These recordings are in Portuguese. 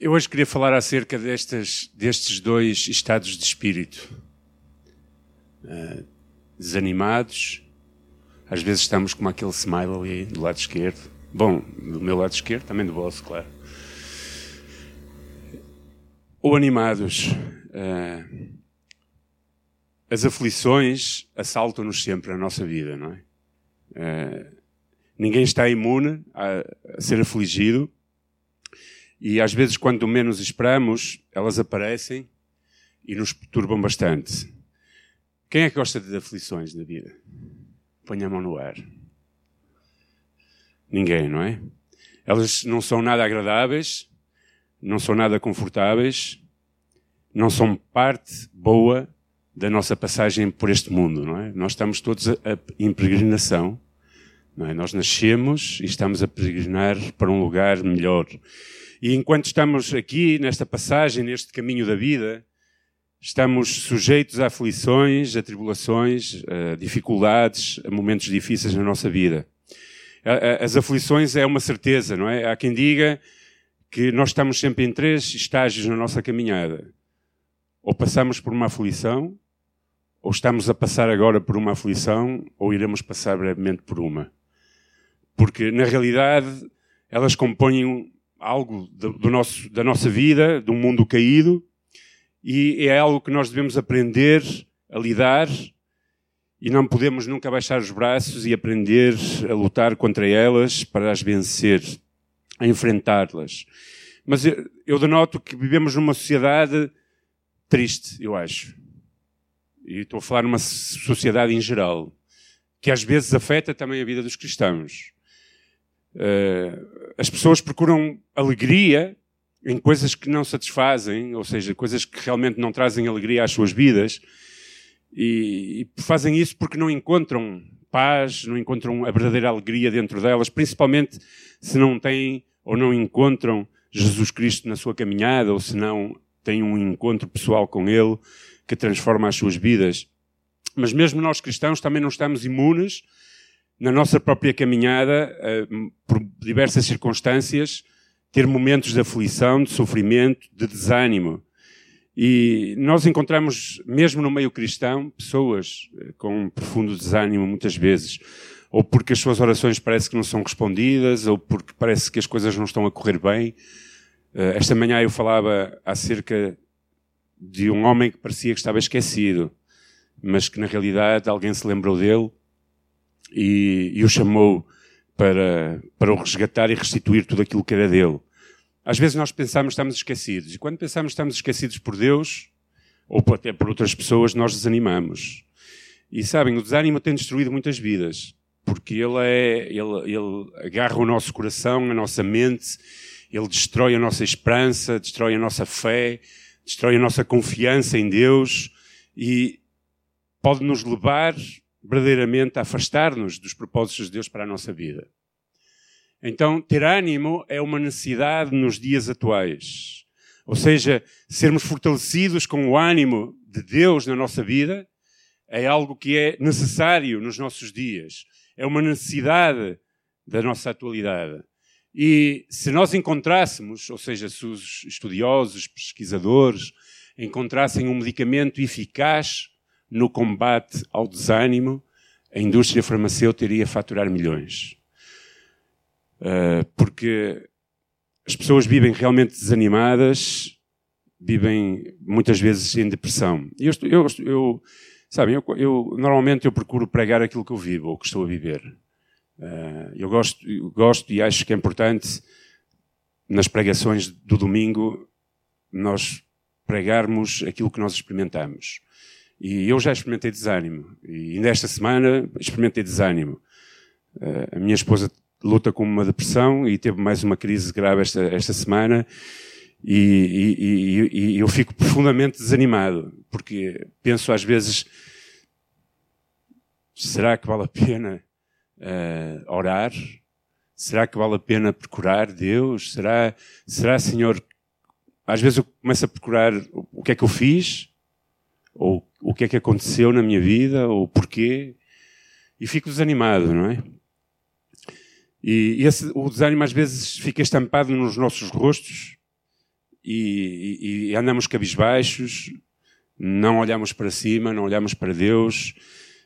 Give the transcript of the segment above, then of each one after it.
eu hoje queria falar acerca destes, destes dois estados de espírito. Uh, desanimados, às vezes estamos com aquele smile ali do lado esquerdo. Bom, do meu lado esquerdo, também do vosso, claro. Ou animados. Uh, as aflições assaltam-nos sempre a nossa vida, não é? Uh, ninguém está imune a ser afligido e às vezes, quando menos esperamos, elas aparecem e nos perturbam bastante. Quem é que gosta de aflições na vida? Põe a mão no ar. Ninguém, não é? Elas não são nada agradáveis, não são nada confortáveis, não são parte boa da nossa passagem por este mundo, não é? Nós estamos todos a, a, em peregrinação, não é? Nós nascemos e estamos a peregrinar para um lugar melhor. E enquanto estamos aqui, nesta passagem, neste caminho da vida, estamos sujeitos a aflições, a tribulações, a dificuldades, a momentos difíceis na nossa vida. As aflições é uma certeza, não é? Há quem diga que nós estamos sempre em três estágios na nossa caminhada. Ou passamos por uma aflição, ou estamos a passar agora por uma aflição, ou iremos passar brevemente por uma. Porque, na realidade, elas compõem algo do, do nosso, da nossa vida, de um mundo caído, e é algo que nós devemos aprender a lidar e não podemos nunca baixar os braços e aprender a lutar contra elas para as vencer, a enfrentá-las. Mas eu, eu denoto que vivemos numa sociedade triste, eu acho. E estou a falar numa sociedade em geral, que às vezes afeta também a vida dos cristãos. Uh, as pessoas procuram alegria em coisas que não satisfazem, ou seja, coisas que realmente não trazem alegria às suas vidas, e, e fazem isso porque não encontram paz, não encontram a verdadeira alegria dentro delas, principalmente se não têm ou não encontram Jesus Cristo na sua caminhada, ou se não têm um encontro pessoal com Ele que transforma as suas vidas. Mas mesmo nós cristãos também não estamos imunes na nossa própria caminhada, eh, por diversas circunstâncias, ter momentos de aflição, de sofrimento, de desânimo. E nós encontramos, mesmo no meio cristão, pessoas eh, com um profundo desânimo muitas vezes. Ou porque as suas orações parecem que não são respondidas, ou porque parece que as coisas não estão a correr bem. Eh, esta manhã eu falava acerca de um homem que parecia que estava esquecido, mas que na realidade alguém se lembrou dele e, e o chamou para, para o resgatar e restituir tudo aquilo que era dele. Às vezes nós pensamos que estamos esquecidos, e quando pensamos que estamos esquecidos por Deus, ou até por outras pessoas, nós desanimamos. E sabem, o desânimo tem destruído muitas vidas, porque ele, é, ele, ele agarra o nosso coração, a nossa mente, ele destrói a nossa esperança, destrói a nossa fé, destrói a nossa confiança em Deus e pode nos levar verdadeiramente afastar-nos dos propósitos de Deus para a nossa vida. Então, ter ânimo é uma necessidade nos dias atuais. Ou seja, sermos fortalecidos com o ânimo de Deus na nossa vida é algo que é necessário nos nossos dias. É uma necessidade da nossa atualidade. E se nós encontrássemos, ou seja, se os estudiosos, pesquisadores, encontrassem um medicamento eficaz no combate ao desânimo, a indústria farmacêutica iria faturar milhões. Uh, porque as pessoas vivem realmente desanimadas, vivem muitas vezes em depressão. Eu, eu, eu sabem, eu, eu, normalmente eu procuro pregar aquilo que eu vivo ou que estou a viver. Uh, eu gosto, eu gosto e acho que é importante nas pregações do domingo nós pregarmos aquilo que nós experimentamos. E eu já experimentei desânimo. E nesta semana experimentei desânimo. Uh, a minha esposa luta com uma depressão e teve mais uma crise grave esta, esta semana. E, e, e, e, eu fico profundamente desanimado, porque penso às vezes: será que vale a pena uh, orar? Será que vale a pena procurar Deus? Será, será, Senhor? Às vezes eu começo a procurar o que é que eu fiz, ou o que é que aconteceu na minha vida, ou porquê, e fico desanimado, não é? E esse, o desânimo às vezes fica estampado nos nossos rostos e, e, e andamos cabisbaixos, não olhamos para cima, não olhamos para Deus,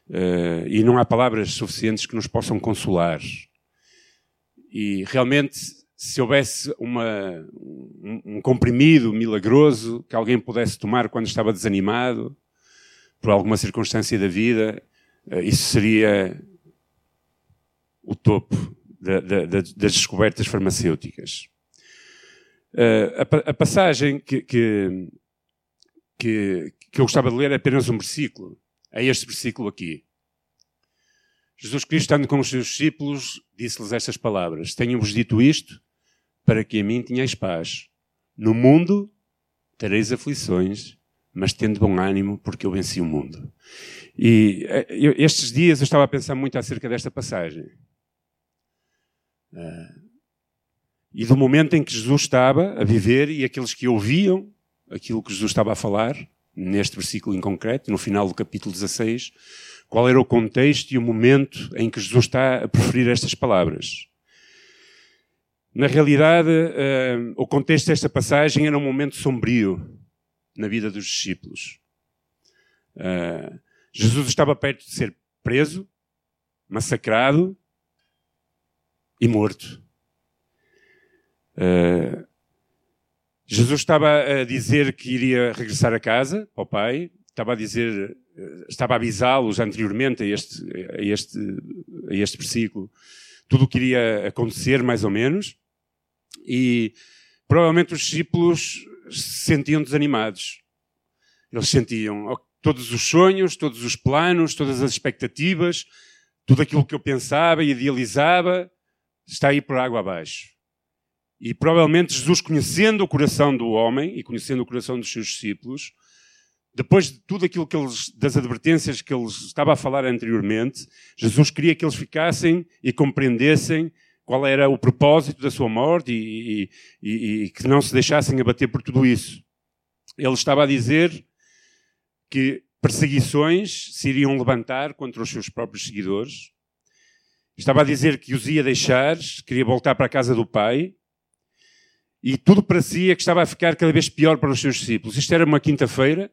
uh, e não há palavras suficientes que nos possam consolar. E realmente, se houvesse uma, um, um comprimido milagroso que alguém pudesse tomar quando estava desanimado, por alguma circunstância da vida, uh, isso seria o topo da, da, das descobertas farmacêuticas. Uh, a, a, passagem que, que, que, que, eu gostava de ler é apenas um versículo. É este versículo aqui. Jesus Cristo, estando com os seus discípulos, disse-lhes estas palavras: Tenho-vos dito isto para que a mim tenhais paz. No mundo tereis aflições, mas tendo bom ânimo, porque eu venci o mundo. E eh, eu, estes dias eu estava a pensar muito acerca desta passagem. Uh, e do momento em que Jesus estava a viver e aqueles que ouviam aquilo que Jesus estava a falar, neste versículo em concreto, no final do capítulo 16, qual era o contexto e o momento em que Jesus está a preferir estas palavras. Na realidade, uh, o contexto desta passagem era um momento sombrio na vida dos discípulos. Uh, Jesus estava perto de ser preso, massacrado e morto. Uh, Jesus estava a dizer que iria regressar a casa, ao Pai, estava a dizer, estava a avisá-los anteriormente a este, a, este, a este versículo, tudo o que iria acontecer, mais ou menos, e provavelmente os discípulos se sentiam desanimados. Eles sentiam todos os sonhos, todos os planos, todas as expectativas, tudo aquilo que eu pensava e idealizava, está aí por água abaixo. E provavelmente Jesus, conhecendo o coração do homem e conhecendo o coração dos seus discípulos, depois de tudo aquilo que eles, das advertências que eles estava a falar anteriormente, Jesus queria que eles ficassem e compreendessem qual era o propósito da sua morte e, e, e, e que não se deixassem abater por tudo isso. Ele estava a dizer que perseguições se iriam levantar contra os seus próprios seguidores. Estava a dizer que os ia deixar, queria voltar para a casa do Pai, e tudo parecia que estava a ficar cada vez pior para os seus discípulos. Isto era uma quinta-feira,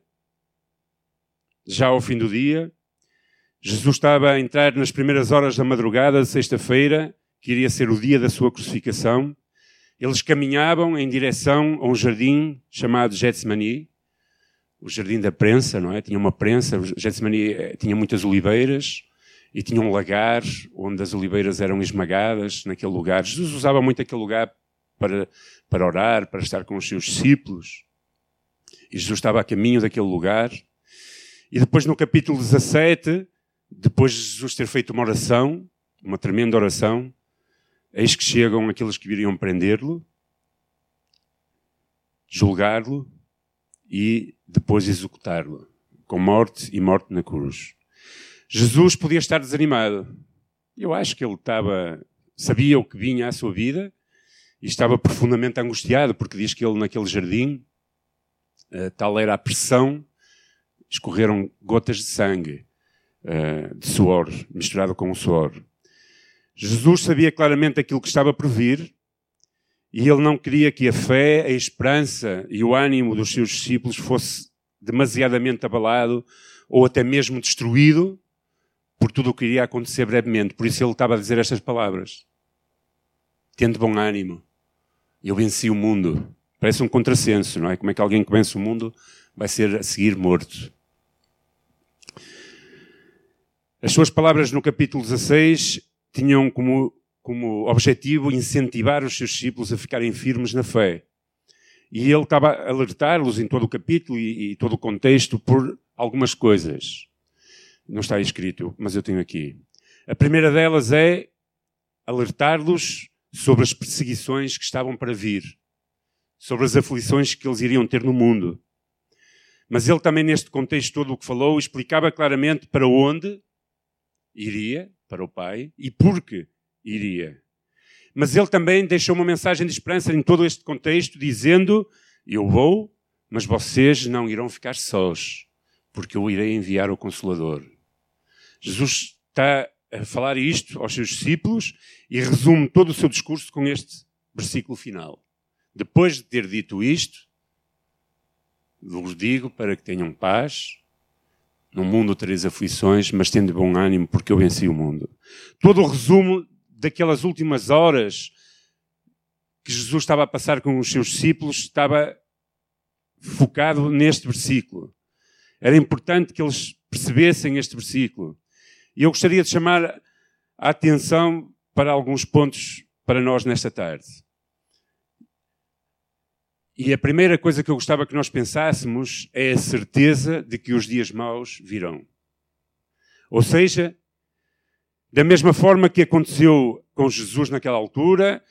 já ao fim do dia. Jesus estava a entrar nas primeiras horas da madrugada sexta-feira, que iria ser o dia da sua crucificação. Eles caminhavam em direção a um jardim chamado Getsemani, o jardim da prensa, não é? Tinha uma prensa, Getsemani eh, tinha muitas oliveiras e tinha um lagar onde as oliveiras eram esmagadas naquele lugar. Jesus usava muito aquele lugar para, para orar, para estar com os seus discípulos. E Jesus estava a caminho daquele lugar. E depois, no capítulo 17, depois de Jesus ter feito uma oração, uma tremenda oração, eis que chegam aqueles que viriam prender-lo, julgar-lo e depois executá-lo, com morte e morte na cruz. Jesus podia estar desanimado. Eu acho que ele estava, sabia o que vinha à sua vida e estava profundamente angustiado, porque diz que ele naquele jardim, uh, tal era a pressão, escorreram gotas de sangue, uh, de suor, misturado com o suor. Jesus sabia claramente aquilo que estava por vir, e ele não queria que a fé, a esperança e o ânimo dos seus discípulos fosse demasiadamente abalado ou até mesmo destruído por tudo o que iria acontecer brevemente. Por isso ele estava a dizer estas palavras. Tendo bom ânimo eu venci o mundo. Parece um contrassenso, não é? Como é que alguém que vence o mundo vai ser a seguir morto? As suas palavras no capítulo 16 tinham como, como objetivo incentivar os seus discípulos a ficarem firmes na fé. E ele estava a alertar-los em todo o capítulo e, e todo o contexto por algumas coisas. Não está escrito, mas eu tenho aqui. A primeira delas é alertar-los sobre as perseguições que estavam para vir, sobre as aflições que eles iriam ter no mundo. Mas ele também, neste contexto todo o que falou, explicava claramente para onde iria, para o Pai, e por que iria. Mas ele também deixou uma mensagem de esperança em todo este contexto, dizendo: Eu vou, mas vocês não irão ficar sós, porque eu irei enviar o Consolador. Jesus está a falar isto aos seus discípulos e resume todo o seu discurso com este versículo final. Depois de ter dito isto, Vos digo para que tenham paz. No mundo tereis aflições, mas tende bom ânimo, porque eu venci o mundo. Todo o resumo daquelas últimas horas que Jesus estava a passar com os seus discípulos estava focado neste versículo. Era importante que eles percebessem este versículo. E eu gostaria de chamar a atenção para alguns pontos para nós nesta tarde. E a primeira coisa que eu gostava que nós pensássemos é a certeza de que os dias maus virão. Ou seja, da mesma forma que aconteceu com Jesus naquela altura,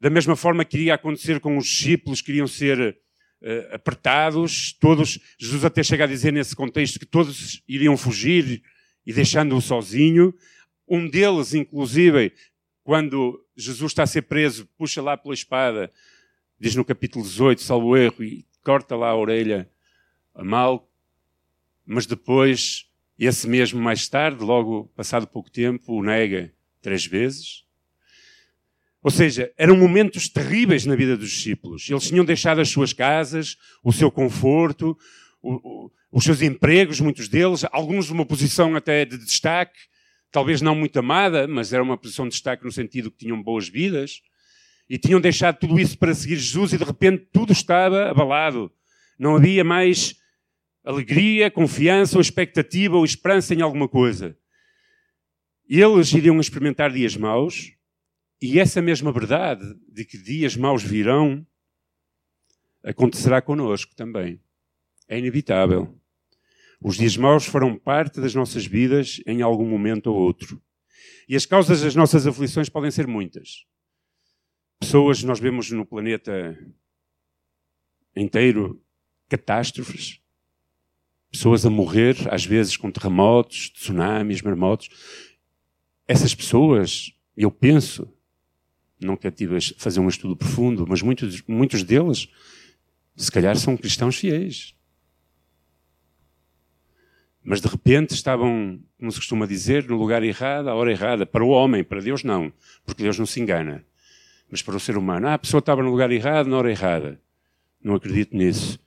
da mesma forma que iria acontecer com os discípulos que iriam ser uh, apertados, todos, Jesus até chega a dizer nesse contexto que todos iriam fugir e deixando-o sozinho. Um deles, inclusive, quando Jesus está a ser preso, puxa lá pela espada, diz no capítulo 18, salvo erro, e corta lá a orelha a mal, mas depois, esse mesmo mais tarde, logo passado pouco tempo, o nega três vezes. Ou seja, eram momentos terríveis na vida dos discípulos. Eles tinham deixado as suas casas, o seu conforto, o, o, os seus empregos, muitos deles, alguns uma posição até de destaque, talvez não muito amada, mas era uma posição de destaque no sentido que tinham boas vidas. E tinham deixado tudo isso para seguir Jesus e de repente tudo estava abalado. Não havia mais alegria, confiança ou expectativa ou esperança em alguma coisa. Eles iriam experimentar dias maus, e essa mesma verdade de que dias maus virão acontecerá conosco também. É inevitável. Os dias maus farão parte das nossas vidas em algum momento ou outro. E as causas das nossas aflições podem ser muitas. Pessoas, nós vemos no planeta inteiro catástrofes, pessoas a morrer, às vezes com terremotos, tsunamis, marmotos. Essas pessoas, eu penso, tive a fazer um estudo profundo, mas muitos, muitos deles, se calhar, são cristãos fiéis. Mas de repente estavam, como se costuma dizer, no lugar errado, à hora errada. Para o homem, para Deus não, porque Deus não se engana. Mas para o ser humano, ah, a pessoa estava no lugar errado, na hora errada. Não acredito nisso.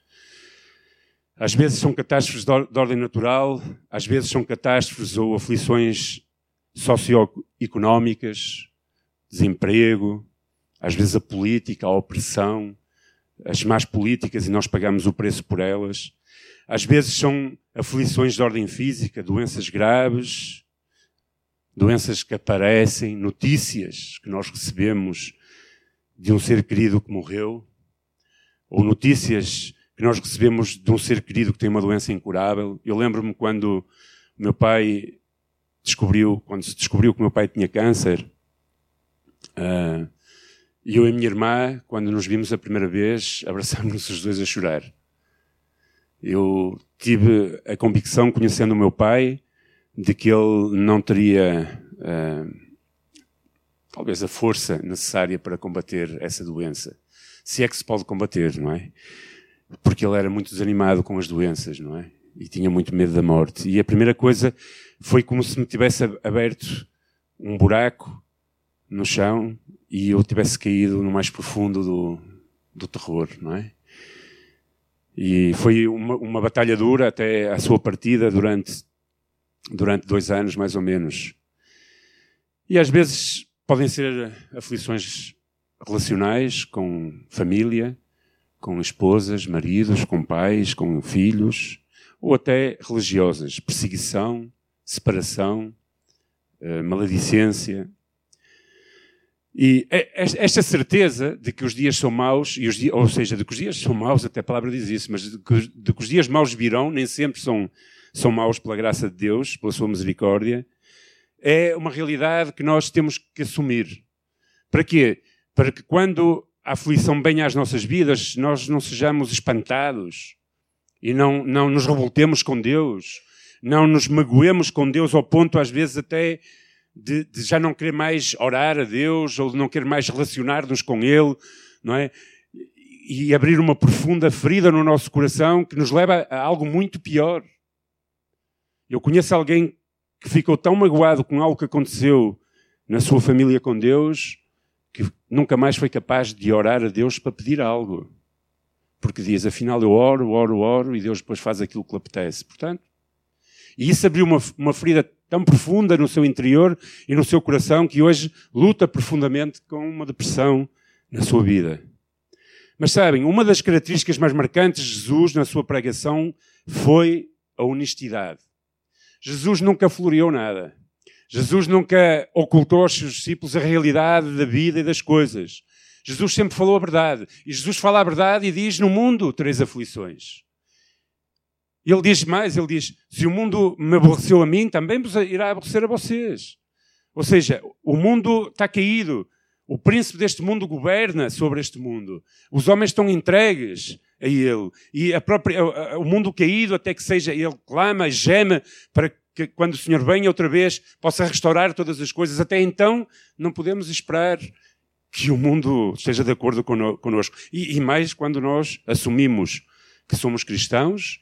Às vezes são catástrofes de ordem natural, às vezes são catástrofes ou aflições socioeconómicas, desemprego, às vezes a política, a opressão, as más políticas e nós pagamos o preço por elas. Às vezes são aflições de ordem física, doenças graves, doenças que aparecem, notícias que nós recebemos de um ser querido que morreu, ou notícias que nós recebemos de um ser querido que tem uma doença incurável. Eu lembro-me quando meu pai descobriu, quando se descobriu que meu pai tinha câncer, Uh, eu e a minha irmã, quando nos vimos a primeira vez, abraçámos-nos os dois a chorar. Eu tive a convicção, conhecendo o meu pai, de que ele não teria uh, talvez a força necessária para combater essa doença. Se é que se pode combater, não é? Porque ele era muito desanimado com as doenças, não é? E tinha muito medo da morte. E a primeira coisa foi como se me tivesse aberto um buraco no chão e eu tivesse caído no mais profundo do, do terror, não é? E foi uma, uma batalha dura até a sua partida durante, durante dois anos, mais ou menos. E às vezes podem ser aflições relacionais com família, com esposas, maridos, com pais, com filhos, ou até religiosas, perseguição, separação, eh, maledicência, e é, esta certeza de que os dias são maus, dias, ou seja, de que os dias são maus, até a palavra diz isso, mas de que, de que os dias maus virão, nem sempre são, são maus pela graça de Deus, pela sua misericórdia, é uma realidade que nós temos que assumir. Para quê? Para que quando a aflição venha às nossas vidas, nós não sejamos espantados e não, não nos revoltemos com Deus, não nos magoemos com Deus ao ponto, às vezes, até de, de, já não querer mais orar a Deus ou de não querer mais relacionar-nos com Ele, não é? E abrir uma profunda ferida no nosso coração que nos leva a algo muito pior. Eu conheço alguém que ficou tão magoado com algo que aconteceu na sua família com Deus que nunca mais foi capaz de orar a Deus para pedir algo. porque diz, afinal eu oro, oro, oro e Deus depois faz aquilo que lhe apetece. Portanto, e isso abriu uma, uma ferida tão profunda no seu interior e no seu coração que hoje luta profundamente com uma depressão na sua vida. Mas sabem, uma das características mais marcantes de Jesus na sua pregação foi a honestidade. Jesus nunca floreou nada. Jesus nunca ocultou aos seus discípulos a realidade da vida e das coisas. Jesus sempre falou a verdade. E Jesus fala a verdade e diz: No mundo três aflições. Ele diz mais: Ele diz, se o mundo me aborreceu a mim, também irá aborrecer a vocês. Ou seja, o mundo está caído. O príncipe deste mundo governa sobre este mundo. Os homens estão entregues a ele. E a própria, o mundo caído, até que seja, ele clama, geme, para que quando o Senhor venha outra vez, possa restaurar todas as coisas. Até então, não podemos esperar que o mundo esteja de acordo connosco. E, e mais quando nós assumimos que somos cristãos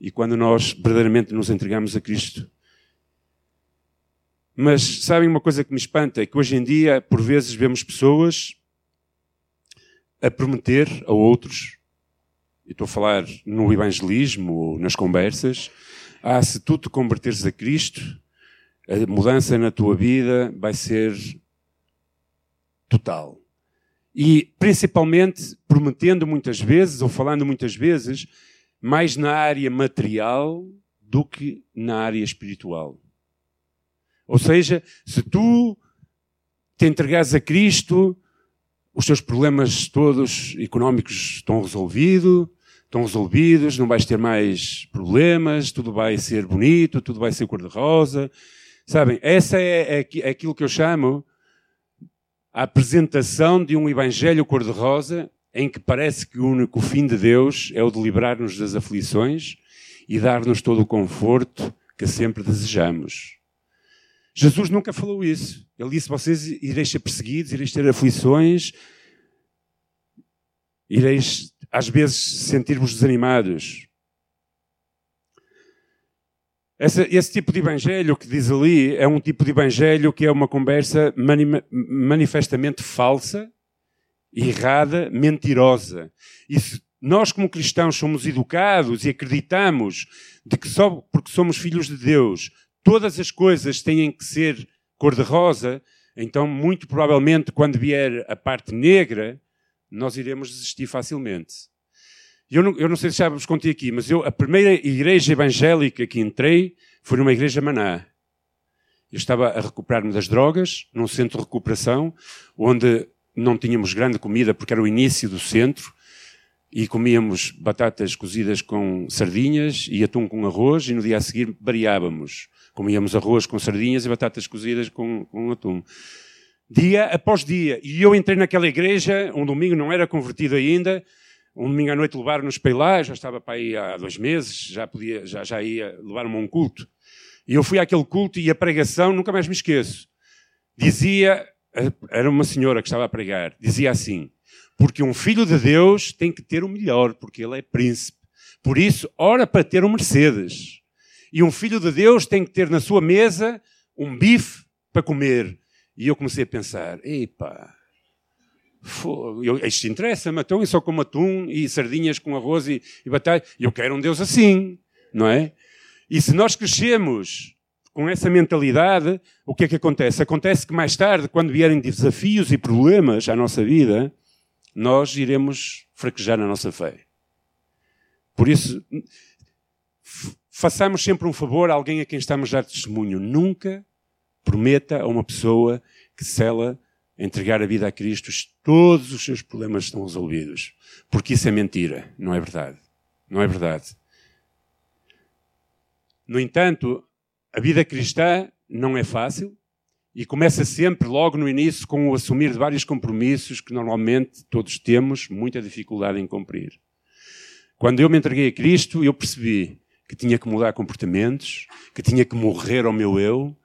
e quando nós verdadeiramente nos entregamos a Cristo. Mas sabem uma coisa que me espanta? É que hoje em dia, por vezes, vemos pessoas a prometer a outros, estou a falar no evangelismo nas conversas, ah, se tu te converteres a Cristo, a mudança na tua vida vai ser total. E principalmente prometendo muitas vezes, ou falando muitas vezes, mais na área material do que na área espiritual. Ou seja, se tu te entregares a Cristo, os teus problemas todos económicos estão resolvidos, estão resolvidos, não vais ter mais problemas, tudo vai ser bonito, tudo vai ser cor-de-rosa. Sabem, essa é, é, é aquilo que eu chamo a apresentação de um evangelho cor-de-rosa em que parece que o único fim de Deus é o de livrar-nos das aflições e dar-nos todo o conforto que sempre desejamos. Jesus nunca falou isso. Ele disse: Vocês ireis ser perseguidos, ireis ter aflições, ireis às vezes sentir-vos desanimados. Esse, esse, tipo de evangelho que diz ali é um tipo de evangelho que é uma conversa mani manifestamente falsa, errada, mentirosa. E se nós, como cristãos, somos educados e acreditamos de que só porque somos filhos de Deus todas as coisas têm que ser cor-de-rosa, então, muito provavelmente, quando vier a parte negra, nós iremos desistir facilmente. Eu não, eu não sei se já vos contei aqui, mas eu, a primeira igreja evangélica que entrei foi numa igreja maná. Eu estava a recuperar-me das drogas, num centro de recuperação, onde não tínhamos grande comida, porque era o início do centro, e comíamos batatas cozidas com sardinhas e atum com arroz, e no dia a seguir variávamos. Comíamos arroz com sardinhas e batatas cozidas com, com atum. Dia após dia. E eu entrei naquela igreja, um domingo não era convertido ainda, um domingo à noite levaram-nos para lá, já estava para aí há dois meses, já, podia, já, já ia levar-me a um culto. E eu fui àquele culto e a pregação, nunca mais me esqueço. Dizia, era uma senhora que estava a pregar, dizia assim: Porque um filho de Deus tem que ter o melhor, porque ele é príncipe. Por isso, ora para ter um Mercedes. E um filho de Deus tem que ter na sua mesa um bife para comer. E eu comecei a pensar: Epa, isto interessa-me, então só como atum e sardinhas com arroz e, e batata. Eu quero um Deus assim, não é? E se nós crescemos com essa mentalidade, o que é que acontece? Acontece que mais tarde, quando vierem desafios e problemas à nossa vida, nós iremos fraquejar na nossa fé. Por isso, façamos sempre um favor a alguém a quem estamos a dar testemunho. Nunca prometa a uma pessoa que se ela entregar a vida a Cristo, todos os seus problemas estão resolvidos. Porque isso é mentira, não é verdade. Não é verdade. No entanto, a vida cristã não é fácil e começa sempre, logo no início, com o assumir de vários compromissos que normalmente todos temos muita dificuldade em cumprir. Quando eu me entreguei a Cristo, eu percebi que tinha que mudar comportamentos, que tinha que morrer ao meu eu,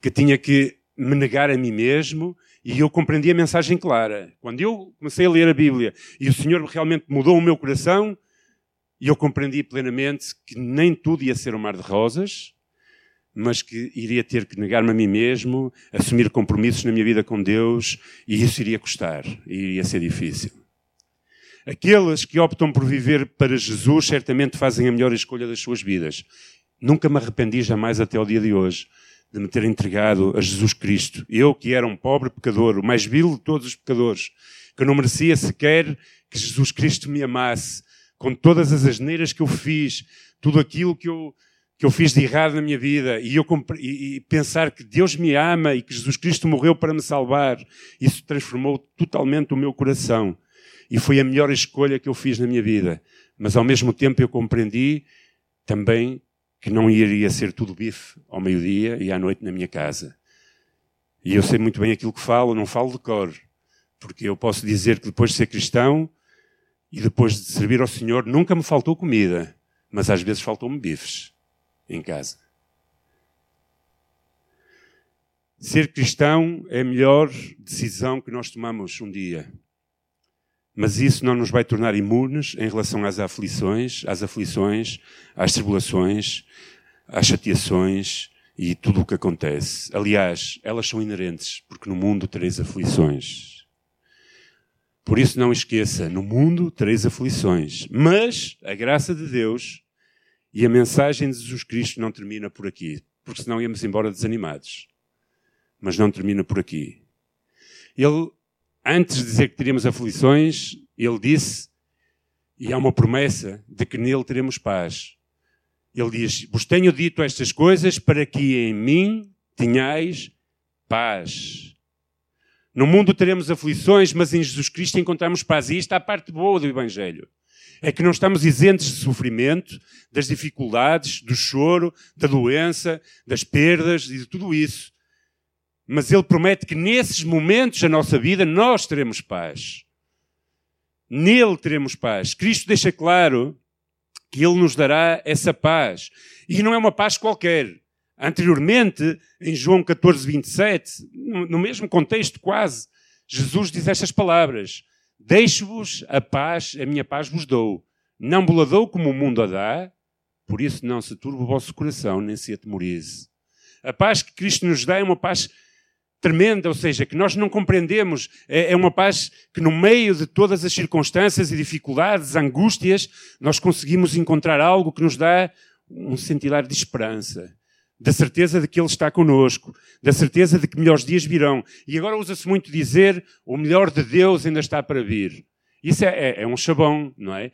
que, tinha que me negar a mim mesmo e eu compreendi a mensagem clara. Quando eu comecei a ler a Bíblia e o Senhor realmente mudou o meu coração, eu compreendi plenamente que nem tudo ia ser um mar de rosas, mas que iria ter que negar-me a mim mesmo, assumir compromissos na minha vida com Deus, e isso iria custar, e iria ser difícil. Aqueles que optam por viver para Jesus certamente fazem a melhor escolha das suas vidas. Nunca me arrependi jamais até o dia de hoje de me ter entregado a Jesus Cristo. Eu, que era um pobre pecador, o mais vil de todos os pecadores, que não merecia sequer que Jesus Cristo me amasse, com todas as asneiras que eu fiz, tudo aquilo que eu, que eu fiz de errado na minha vida, e, eu, e, e pensar que Deus me ama e que Jesus Cristo morreu para me salvar, isso transformou totalmente o meu coração. E foi a melhor escolha que eu fiz na minha vida. Mas ao mesmo tempo eu compreendi também que não iria ser tudo bife ao meio-dia e à noite na minha casa. E eu sei muito bem aquilo que falo, não falo de cor, porque eu posso dizer que depois de ser cristão e depois de servir ao Senhor, nunca me faltou comida, mas às vezes faltou-me bifes em casa. Ser cristão é a melhor decisão que nós tomamos um dia. Mas isso não nos vai tornar imunes em relação às aflições, às aflições, às tribulações, às chateações e tudo o que acontece. Aliás, elas são inerentes, porque no mundo tereis aflições. Por isso não esqueça, no mundo tereis aflições, mas a graça de Deus e a mensagem de Jesus Cristo não termina por aqui, porque senão íamos embora desanimados. Mas não termina por aqui. Ele antes de dizer que teríamos aflições, ele disse, e há uma promessa de que nele teremos paz. Ele diz: Vos tenho dito estas coisas para que em mim tenhais paz. No mundo teremos aflições, mas em Jesus Cristo encontramos paz. E isto é a parte boa do Evangelho. É que não estamos isentos de sofrimento, das dificuldades, do choro, da doença, das perdas e de tudo isso. Mas Ele promete que nesses momentos da nossa vida nós teremos paz. Nele teremos paz. Cristo deixa claro que Ele nos dará essa paz. E não é uma paz qualquer. Anteriormente, em João 14, 27, no mesmo contexto quase, Jesus diz estas palavras: Deixo-vos a paz, a minha paz vos dou. Não vos dou como o mundo a dá, por isso não se turbe o vosso coração, nem se atemorize. A paz que Cristo nos dá é uma paz tremenda, ou seja, que nós não compreendemos. É, é uma paz que, no meio de todas as circunstâncias e dificuldades, angústias, nós conseguimos encontrar algo que nos dá um sentilar de esperança, da certeza de que Ele está conosco, da certeza de que melhores dias virão. E agora usa-se muito dizer o melhor de Deus ainda está para vir. Isso é, é, é um chabão, não é?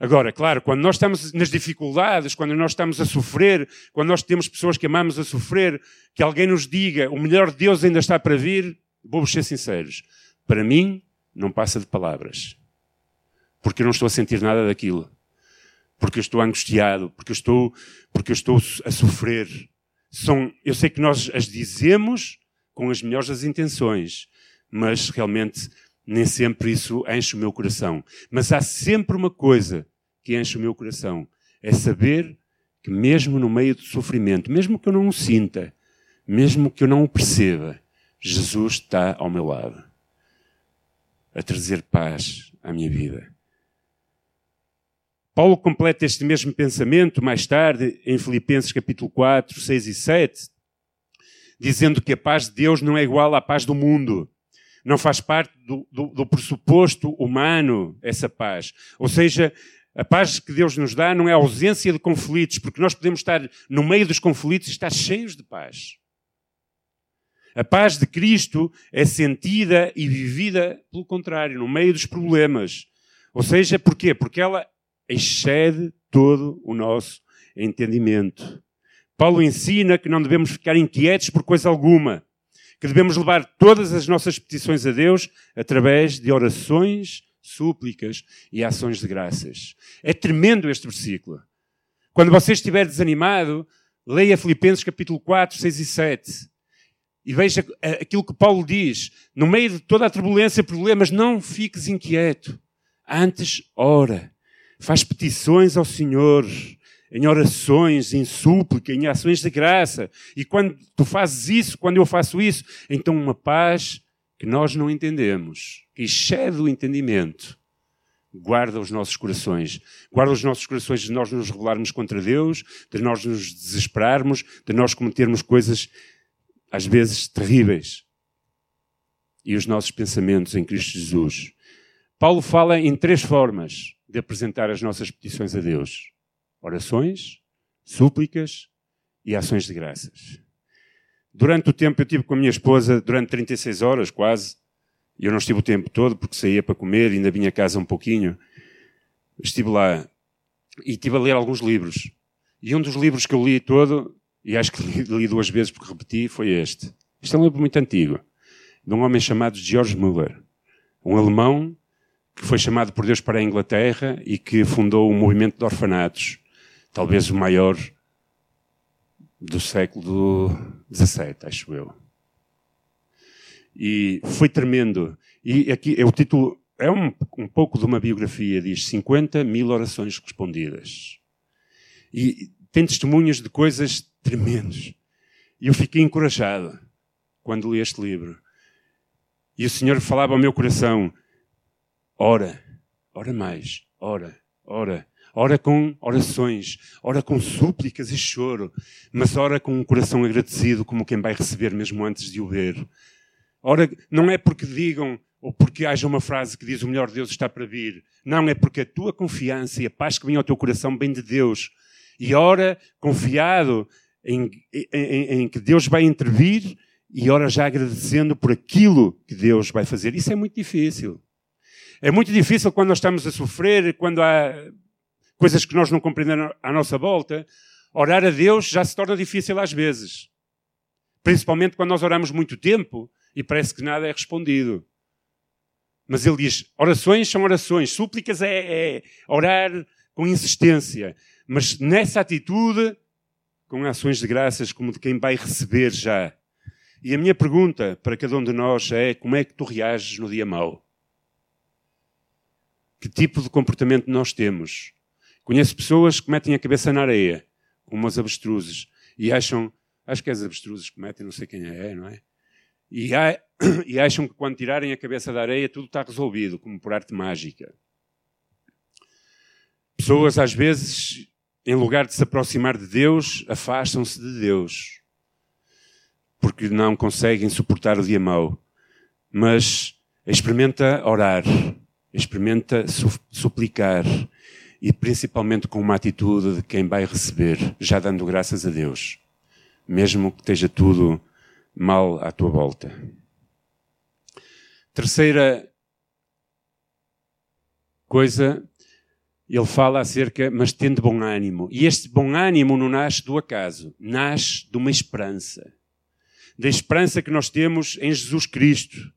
Agora, claro, quando nós estamos nas dificuldades, quando nós estamos a sofrer, quando nós temos pessoas que amamos a sofrer, que alguém nos diga o melhor de Deus ainda está para vir, vou-vos ser sinceros. Para mim, não passa de palavras. Porque eu não estou a sentir nada daquilo. Porque eu estou angustiado, porque eu estou, porque eu estou a sofrer. São, eu sei que nós as dizemos com as melhores das intenções, mas realmente nem sempre isso enche o meu coração. Mas há sempre uma coisa que enche o meu coração: é saber que, mesmo no meio do sofrimento, mesmo que eu não o sinta, mesmo que eu não o perceba, Jesus está ao meu lado a trazer paz à minha vida. Paulo completa este mesmo pensamento mais tarde em Filipenses capítulo 4, 6 e 7, dizendo que a paz de Deus não é igual à paz do mundo não faz parte do, do, do pressuposto humano essa paz. Ou seja, a paz que Deus nos dá não é a ausência de conflitos, porque nós podemos estar no meio dos conflitos e estar cheios de paz. A paz de Cristo é sentida e vivida, pelo contrário, no meio dos problemas. Ou seja, porquê? Porque ela excede todo o nosso entendimento. Paulo ensina que não devemos ficar inquietos por coisa alguma que devemos levar todas as nossas petições a Deus através de orações, súplicas e ações de graças. É tremendo este versículo. Quando você estiver desanimado, leia Filipenses capítulo 4, 6 e 7. E veja aquilo que Paulo diz. No meio de toda a turbulência, problemas, não fiques inquieto. Antes, ora. Faz petições ao Senhor em orações, em súplica, em ações de graça. E quando tu fazes isso, quando eu faço isso, então uma paz que nós não entendemos, que excede o entendimento, guarda os nossos corações. Guarda os nossos corações de nós nos rebelarmos contra Deus, de nós nos desesperarmos, de nós cometermos coisas, às vezes, terríveis. E os nossos pensamentos em Cristo Jesus. Paulo fala em três formas de apresentar as nossas petições a Deus: orações, súplicas e ações de graças. Durante o tempo eu tive com a minha esposa, durante 36 horas quase, e eu não estive o tempo todo porque saía para comer e ainda vinha a casa um pouquinho. Estive lá e estive a ler alguns livros. E um dos livros que eu li todo, e acho que li, li duas vezes porque repeti, foi este. Este é um livro muito antigo, de um homem chamado George Muller, um alemão que foi chamado por Deus para a Inglaterra e que fundou um movimento de orfanatos, talvez o maior do século XVII, acho eu. E foi tremendo. E aqui é o título é um, um pouco de uma biografia, diz 50 mil orações respondidas. E tem testemunhas de coisas tremendas. E eu fiquei encorajado quando li este livro. E o Senhor falava ao meu coração: ora, ora mais, ora, ora. Ora com orações, ora com súplicas e choro, mas ora com um coração agradecido, como quem vai receber mesmo antes de o ver. Ora, não é porque digam ou porque haja uma frase que diz o melhor Deus está para vir. Não, é porque a tua confiança e a paz que vem ao teu coração vem de Deus. E ora confiado em, em, em que Deus vai intervir e ora já agradecendo por aquilo que Deus vai fazer. Isso é muito difícil. É muito difícil quando nós estamos a sofrer, quando há coisas que nós não compreendemos à nossa volta. Orar a Deus já se torna difícil às vezes. Principalmente quando nós oramos muito tempo e parece que nada é respondido. Mas ele diz: orações são orações, súplicas é, é orar com insistência. Mas nessa atitude, com ações de graças, como de quem vai receber já. E a minha pergunta para cada um de nós é: como é que tu reages no dia mau? Que tipo de comportamento nós temos? Conheço pessoas que metem a cabeça na areia, como as avestruzes, e acham, acho que é as avestruzes que metem, não sei quem é, não é? E, há, e acham que quando tirarem a cabeça da areia tudo está resolvido, como por arte mágica. Pessoas, às vezes, em lugar de se aproximar de Deus, afastam-se de Deus. Porque não conseguem suportar o dia mau. Mas experimenta orar, experimenta suplicar e principalmente com uma atitude de quem vai receber, já dando graças a Deus, mesmo que esteja tudo mal à tua volta. Terceira coisa, ele fala acerca, mas tendo bom ânimo. E este bom ânimo não nasce do acaso, nasce de uma esperança. Da esperança que nós temos em Jesus Cristo.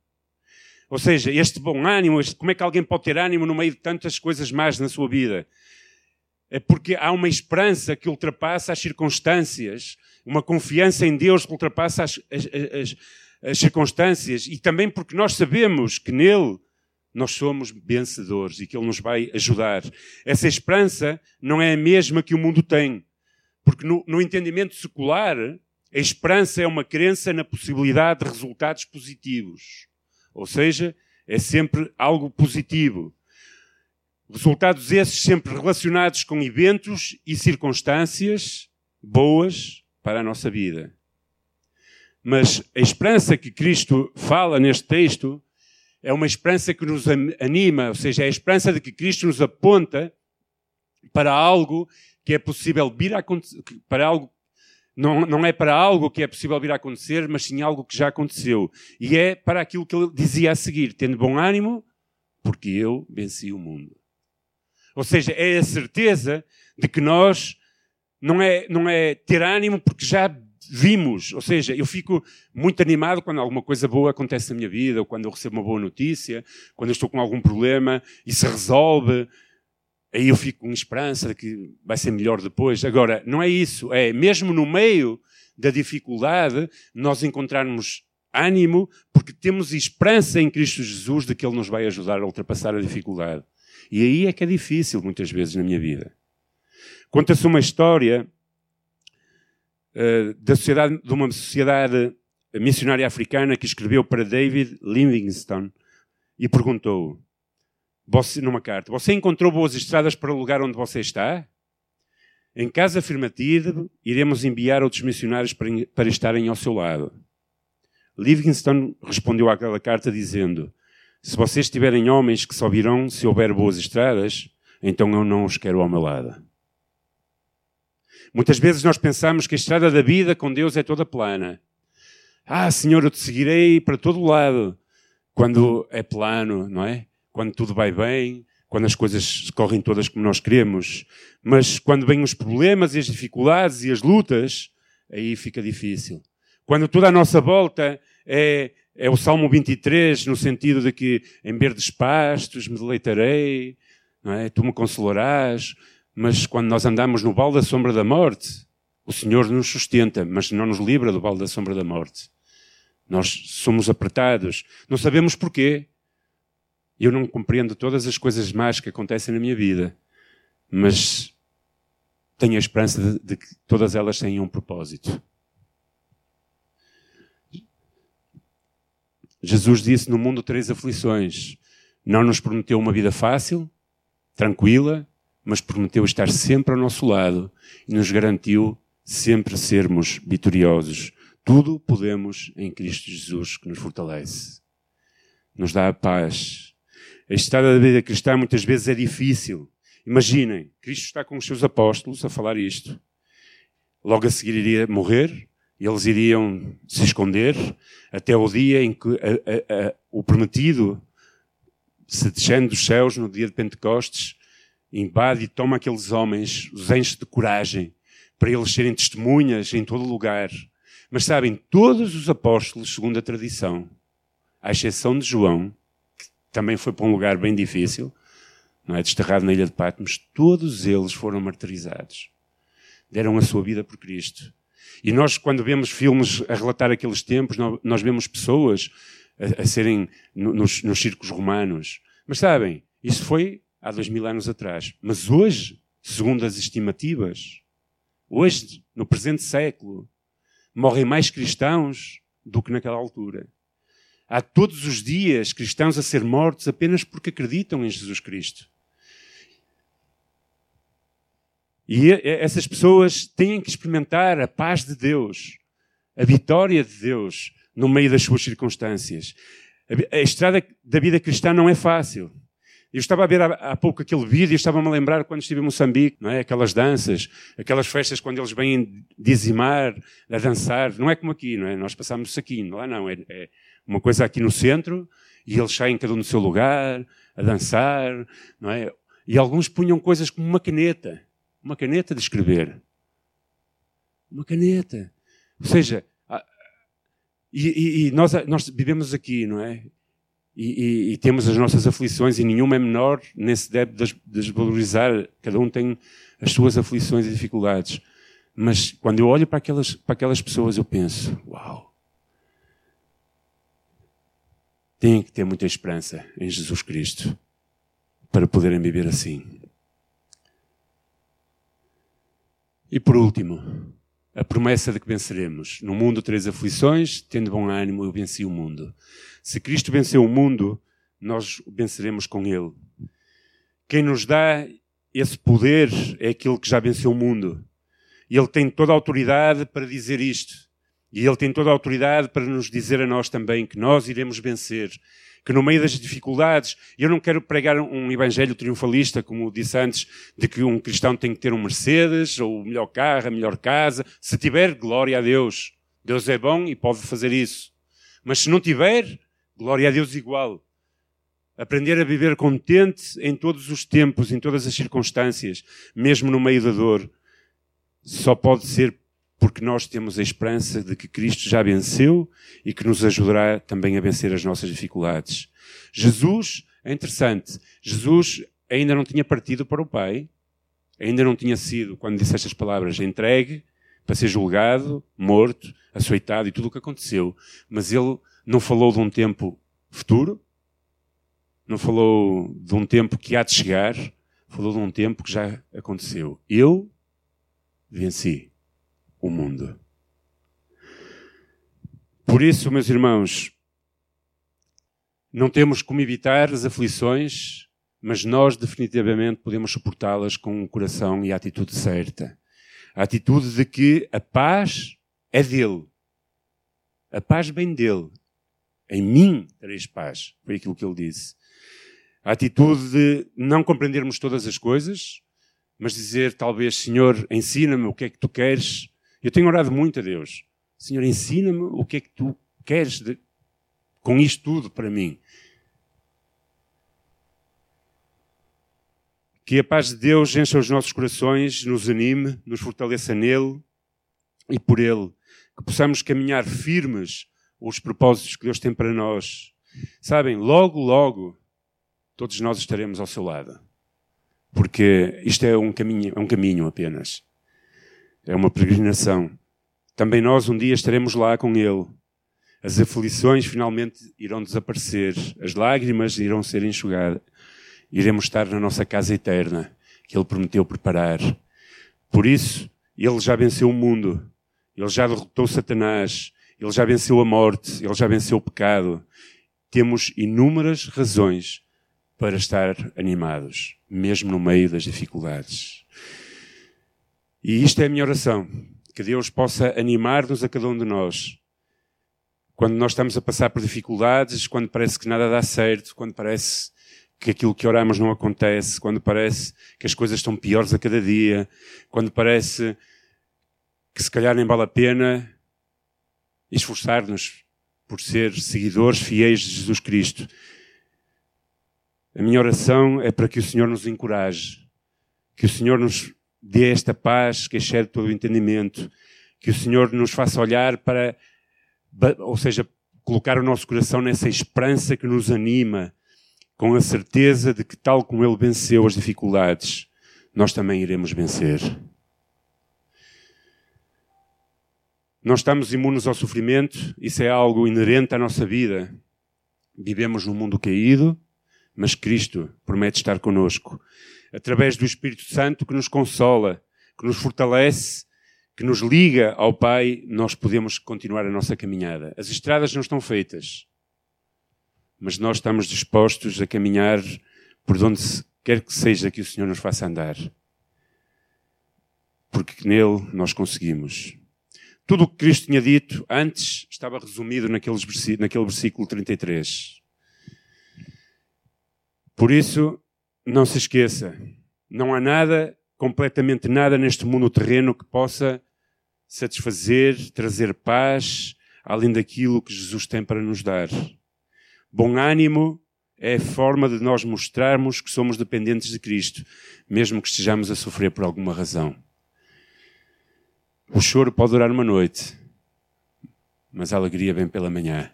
Ou seja, este bom ânimo, este, como é que alguém pode ter ânimo no meio de tantas coisas más na sua vida? É porque há uma esperança que ultrapassa as circunstâncias, uma confiança em Deus que ultrapassa as, as, as, as circunstâncias e também porque nós sabemos que nele nós somos vencedores e que Ele nos vai ajudar. Essa esperança não é a mesma que o mundo tem. Porque no, no, entendimento secular, a esperança é uma crença na possibilidade de resultados positivos. Ou seja, é sempre algo positivo. Resultados esses sempre relacionados com eventos e circunstâncias boas para a nossa vida. Mas a esperança que Cristo fala neste texto é uma esperança que nos anima, ou seja, é a esperança de que Cristo nos aponta para algo que é possível vir a acontecer, para algo não, não é para algo que é possível vir a acontecer, mas sim algo que já aconteceu. E é para aquilo que ele dizia a seguir: tendo bom ânimo, porque eu venci o mundo. Ou seja, é a certeza de que nós não é, não é ter ânimo porque já vimos. Ou seja, eu fico muito animado quando alguma coisa boa acontece na minha vida, ou quando eu recebo uma boa notícia, quando eu estou com algum problema e se resolve. Aí eu fico com esperança de que vai ser melhor depois. Agora, não é isso. É mesmo no meio da dificuldade, nós encontrarmos ânimo, porque temos esperança em Cristo Jesus de que Ele nos vai ajudar a ultrapassar a dificuldade. E aí é que é difícil, muitas vezes, na minha vida. Conta-se uma história uh, da sociedade, de uma sociedade missionária africana que escreveu para David Livingstone e perguntou você, numa carta: Você encontrou boas estradas para o lugar onde você está? Em caso afirmativo, iremos enviar outros missionários para, para estarem ao seu lado. Livingstone respondeu àquela carta dizendo: Se vocês tiverem homens que só virão se houver boas estradas, então eu não os quero ao meu lado. Muitas vezes nós pensamos que a estrada da vida com Deus é toda plana. Ah, Senhor, eu te seguirei para todo lado. Quando é plano, não é? Quando tudo vai bem, quando as coisas correm todas como nós queremos. Mas quando vêm os problemas e as dificuldades e as lutas, aí fica difícil. Quando toda a nossa volta é, é o Salmo 23, no sentido de que em verdes pastos me deleitarei, é? tu me consolarás. Mas quando nós andamos no vale da sombra da morte, o Senhor nos sustenta, mas não nos livra do vale da sombra da morte. Nós somos apertados, não sabemos porquê. Eu não compreendo todas as coisas más que acontecem na minha vida, mas tenho a esperança de, de que todas elas tenham um propósito. Jesus disse: No mundo três aflições. Não nos prometeu uma vida fácil, tranquila, mas prometeu estar sempre ao nosso lado e nos garantiu sempre sermos vitoriosos. Tudo podemos em Cristo Jesus que nos fortalece. Nos dá a paz. A estrada da vida cristã muitas vezes é difícil. Imaginem, Cristo está com os seus apóstolos a falar isto. Logo a seguir iria morrer, e eles iriam se esconder até o dia em que a, a, a, o prometido se descende dos céus no dia de Pentecostes, invade e toma aqueles homens, os enche de coragem, para eles serem testemunhas em todo lugar. Mas sabem, todos os apóstolos, segundo a tradição, à exceção de João, também foi para um lugar bem difícil, não é desterrado na ilha de Patmos, todos eles foram martirizados. Deram a sua vida por Cristo. E nós, quando vemos filmes a relatar aqueles tempos, nós vemos pessoas a, a serem nos, nos círculos romanos. Mas sabem, isso foi há dois mil anos atrás. Mas hoje, segundo as estimativas, hoje, no presente século, morrem mais cristãos do que naquela altura. Há todos os dias cristãos a ser mortos apenas porque acreditam em Jesus Cristo. E essas pessoas têm que experimentar a paz de Deus, a vitória de Deus no meio das suas circunstâncias. A estrada da vida cristã não é fácil. Eu estava a ver há, pouco aquele vídeo e estava-me a lembrar quando estive em Moçambique, não é? Aquelas danças, aquelas festas quando eles vêm dizimar, a dançar. Não é como aqui, não é? Nós passamos aqui, lá não. É, é uma coisa aqui no centro e eles saem cada um no seu lugar, a dançar, não é? E alguns punham coisas como uma caneta. Uma caneta de escrever. Uma caneta. Ou seja, e, e, e nós, nós vivemos aqui, não é? E, e, temos as nossas aflições e nenhuma é menor, nem se deve desvalorizar. Cada um tem as suas aflições e dificuldades. Mas quando eu olho para aquelas, para aquelas pessoas, eu penso: uau! Têm que ter muita esperança em Jesus Cristo para poderem viver assim. E por último, a promessa de que venceremos. No mundo três aflições, tendo bom ânimo, eu venci o mundo. Se Cristo venceu o mundo, nós venceremos com Ele. Quem nos dá esse poder é aquele que já venceu o mundo. E Ele tem toda a autoridade para dizer isto. E Ele tem toda a autoridade para nos dizer a nós também que nós iremos vencer que no meio das dificuldades, eu não quero pregar um evangelho triunfalista, como disse antes, de que um cristão tem que ter um Mercedes, ou o melhor carro, a melhor casa. Se tiver, glória a Deus. Deus é bom e pode fazer isso. Mas se não tiver, glória a Deus igual. Aprender a viver contente em todos os tempos, em todas as circunstâncias, mesmo no meio da dor, só pode ser porque nós temos a esperança de que Cristo já venceu e que nos ajudará também a vencer as nossas dificuldades. Jesus, é interessante, Jesus ainda não tinha partido para o Pai, ainda não tinha sido, quando disse estas palavras, entregue para ser julgado, morto, açoitado e tudo o que aconteceu. Mas ele não falou de um tempo futuro, não falou de um tempo que há de chegar, falou de um tempo que já aconteceu. Eu venci o mundo. Por isso, meus irmãos, não temos como evitar as aflições, mas nós definitivamente podemos suportá-las com o coração e a atitude certa. A atitude de que a paz é dele. A paz vem dele. Em mim tereis paz. Foi aquilo que ele disse. A atitude de não compreendermos todas as coisas, mas dizer talvez, Senhor, ensina-me o que é que tu queres. Eu tenho orado muito a Deus. Senhor, ensina-me o que é que tu queres de, com isto tudo para mim. Que a paz de Deus encha os nossos corações, nos anime, nos fortaleça nele e por ele. Que possamos caminhar firmes os propósitos que Deus tem para nós. Sabem, logo, logo, todos nós estaremos ao seu lado. Porque isto é um caminho, é um caminho apenas. É uma peregrinação. Também nós um dia estaremos lá com Ele. As aflições finalmente irão desaparecer, as lágrimas irão ser enxugadas. Iremos estar na nossa casa eterna, que Ele prometeu preparar. Por isso, Ele já venceu o mundo, Ele já derrotou Satanás, Ele já venceu a morte, Ele já venceu o pecado. Temos inúmeras razões para estar animados, mesmo no meio das dificuldades. E isto é a minha oração, que Deus possa animar-nos a cada um de nós. Quando nós estamos a passar por dificuldades, quando parece que nada dá certo, quando parece que aquilo que oramos não acontece, quando parece que as coisas estão piores a cada dia, quando parece que se calhar nem vale a pena esforçar-nos por ser seguidores fiéis de Jesus Cristo. A minha oração é para que o Senhor nos encoraje, que o Senhor nos dê esta paz que excede todo o entendimento, que o Senhor nos faça olhar para, ou seja, colocar o nosso coração nessa esperança que nos anima, com a certeza de que, tal como Ele venceu as dificuldades, nós também iremos vencer. Nós estamos imunes ao sofrimento, isso é algo inerente à nossa vida. Vivemos num mundo caído, mas Cristo promete estar conosco. Através do Espírito Santo que nos consola, que nos fortalece, que nos liga ao Pai, nós podemos continuar a nossa caminhada. As estradas não estão feitas, mas nós estamos dispostos a caminhar por onde quer que seja que o Senhor nos faça andar. Porque nele nós conseguimos. Tudo o que Cristo tinha dito antes estava resumido naquele versículo 33. Por isso, não se esqueça, não há nada, completamente nada neste mundo terreno que possa satisfazer, trazer paz, além daquilo que Jesus tem para nos dar. Bom ânimo é a forma de nós mostrarmos que somos dependentes de Cristo, mesmo que estejamos a sofrer por alguma razão. O choro pode durar uma noite, mas a alegria vem pela manhã.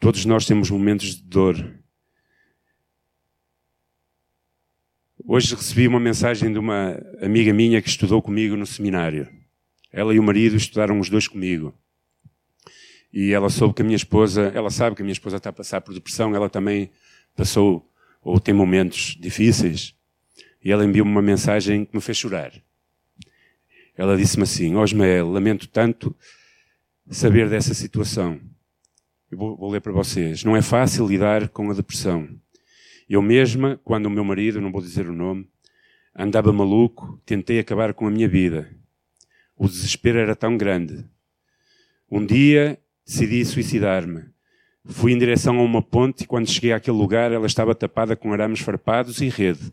Todos nós temos momentos de dor, Hoje recebi uma mensagem de uma amiga minha que estudou comigo no seminário. Ela e o marido estudaram os dois comigo. E ela soube que a minha esposa, ela sabe que a minha esposa está a passar por depressão, ela também passou ou tem momentos difíceis. E ela enviou-me uma mensagem que me fez chorar. Ela disse-me assim: Osmael, lamento tanto saber dessa situação. Eu vou, vou ler para vocês. Não é fácil lidar com a depressão. Eu mesma, quando o meu marido, não vou dizer o nome, andava maluco, tentei acabar com a minha vida. O desespero era tão grande. Um dia decidi suicidar-me. Fui em direção a uma ponte e quando cheguei àquele lugar ela estava tapada com arames farpados e rede.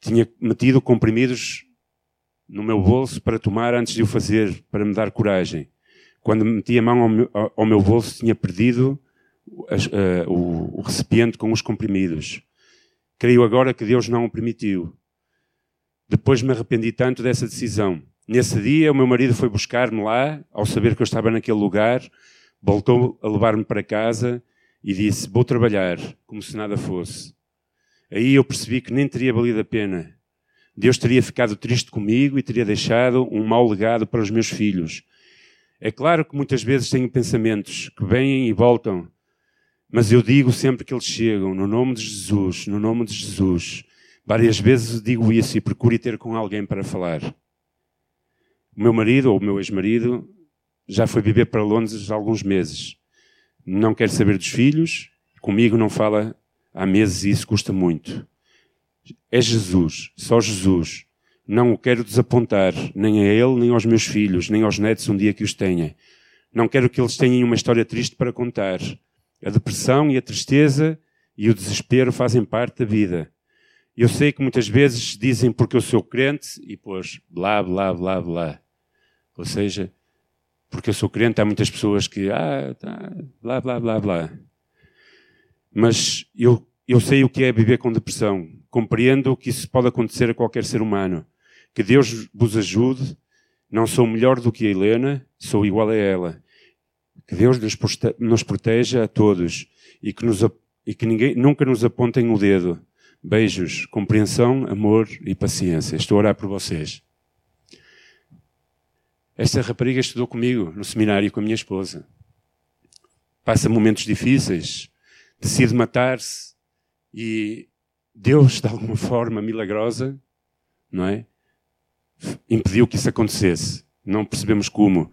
Tinha metido comprimidos no meu bolso para tomar antes de o fazer, para me dar coragem. Quando meti a mão ao meu, ao meu bolso tinha perdido uh, o, o recipiente com os comprimidos. Creio agora que Deus não o permitiu. Depois me arrependi tanto dessa decisão. Nesse dia, o meu marido foi buscar-me lá, ao saber que eu estava naquele lugar, voltou a levar-me para casa e disse: Vou trabalhar, como se nada fosse. Aí eu percebi que nem teria valido a pena. Deus teria ficado triste comigo e teria deixado um mau legado para os meus filhos. É claro que muitas vezes tenho pensamentos que vêm e voltam, mas eu digo sempre que eles chegam, no nome de Jesus, no nome de Jesus. Várias vezes digo isso e procuro ter com alguém para falar. O meu marido, ou o meu ex-marido, já foi viver para Londres há alguns meses. Não quer saber dos filhos, comigo não fala há meses e isso custa muito. É Jesus, só Jesus. Não o quero desapontar, nem a ele, nem aos meus filhos, nem aos netos um dia que os tenha. Não quero que eles tenham uma história triste para contar. A depressão e a tristeza e o desespero fazem parte da vida. Eu sei que muitas vezes dizem porque eu sou crente e pois blá, blá, blá, blá. Ou seja, porque eu sou crente, há muitas pessoas que, ah, tá, blá, blá, blá, blá. Mas eu, eu sei o que é viver com depressão. Compreendo que isso pode acontecer a qualquer ser humano. Que Deus vos ajude. Não sou melhor do que a Helena, sou igual a ela. Que Deus nos proteja a todos e que, nos, e que ninguém, nunca nos apontem o dedo. Beijos, compreensão, amor e paciência. Estou a orar por vocês. Esta rapariga estudou comigo no seminário com a minha esposa. Passa momentos difíceis, decide matar-se e Deus, de alguma forma milagrosa, não é? Impediu que isso acontecesse. Não percebemos como.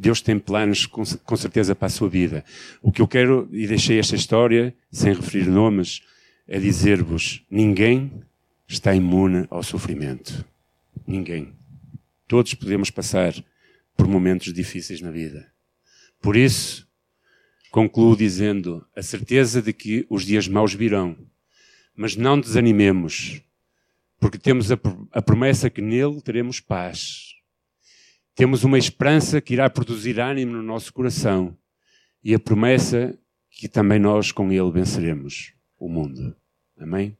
Deus tem planos com, com certeza para a sua vida. O que eu quero, e deixei esta história, sem referir nomes, é dizer-vos: ninguém está imune ao sofrimento. Ninguém. Todos podemos passar por momentos difíceis na vida. Por isso, concluo dizendo a certeza de que os dias maus virão, mas não desanimemos, porque temos a, a promessa que nele teremos paz. Temos uma esperança que irá produzir ânimo no nosso coração e a promessa que também nós com ele venceremos o mundo. Amém?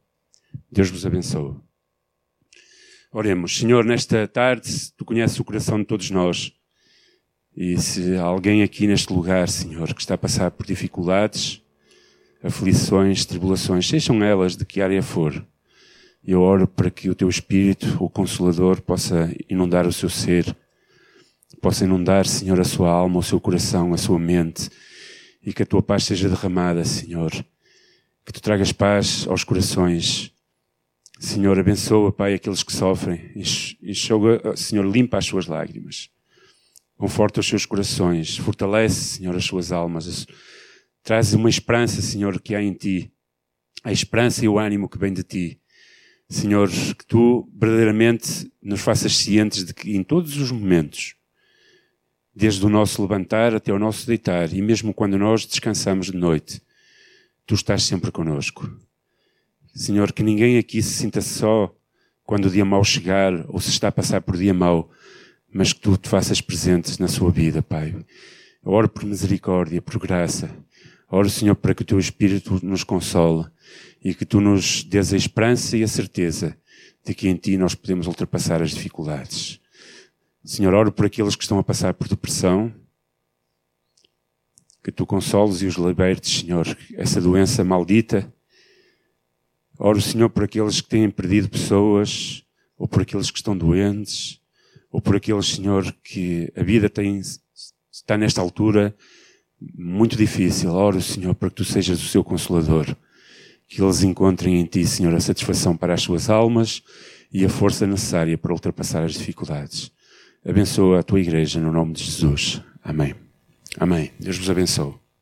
Deus vos abençoe. Oremos. Senhor, nesta tarde, tu conheces o coração de todos nós. E se alguém aqui neste lugar, Senhor, que está a passar por dificuldades, aflições, tribulações, sejam elas de que área for, eu oro para que o teu Espírito, o Consolador, possa inundar o seu ser, possa inundar, Senhor, a sua alma, o seu coração, a sua mente, e que a tua paz seja derramada, Senhor. Que tu tragas paz aos corações. Senhor, abençoa, Pai, aqueles que sofrem. Enxuga, Senhor, limpa as suas lágrimas. Conforta os seus corações, fortalece, Senhor, as suas almas. Traz uma esperança, Senhor, que há em ti. A esperança e o ânimo que vem de ti. Senhor, que tu verdadeiramente nos faças cientes de que em todos os momentos, desde o nosso levantar até o nosso deitar, e mesmo quando nós descansamos de noite, tu estás sempre conosco. Senhor, que ninguém aqui se sinta só quando o dia mau chegar ou se está a passar por dia mau, mas que tu te faças presentes na sua vida, Pai. Eu oro por misericórdia, por graça. Oro, Senhor, para que o teu Espírito nos console e que tu nos dês a esperança e a certeza de que em ti nós podemos ultrapassar as dificuldades. Senhor, oro por aqueles que estão a passar por depressão, que tu consoles e os libertes, Senhor, essa doença maldita. Oro, Senhor, por aqueles que têm perdido pessoas, ou por aqueles que estão doentes, ou por aqueles, Senhor, que a vida tem, está nesta altura muito difícil. Oro, Senhor, para que tu sejas o seu consolador. Que eles encontrem em ti, Senhor, a satisfação para as suas almas e a força necessária para ultrapassar as dificuldades. Abençoa a tua igreja no nome de Jesus. Amém. Amém. Deus vos abençoe.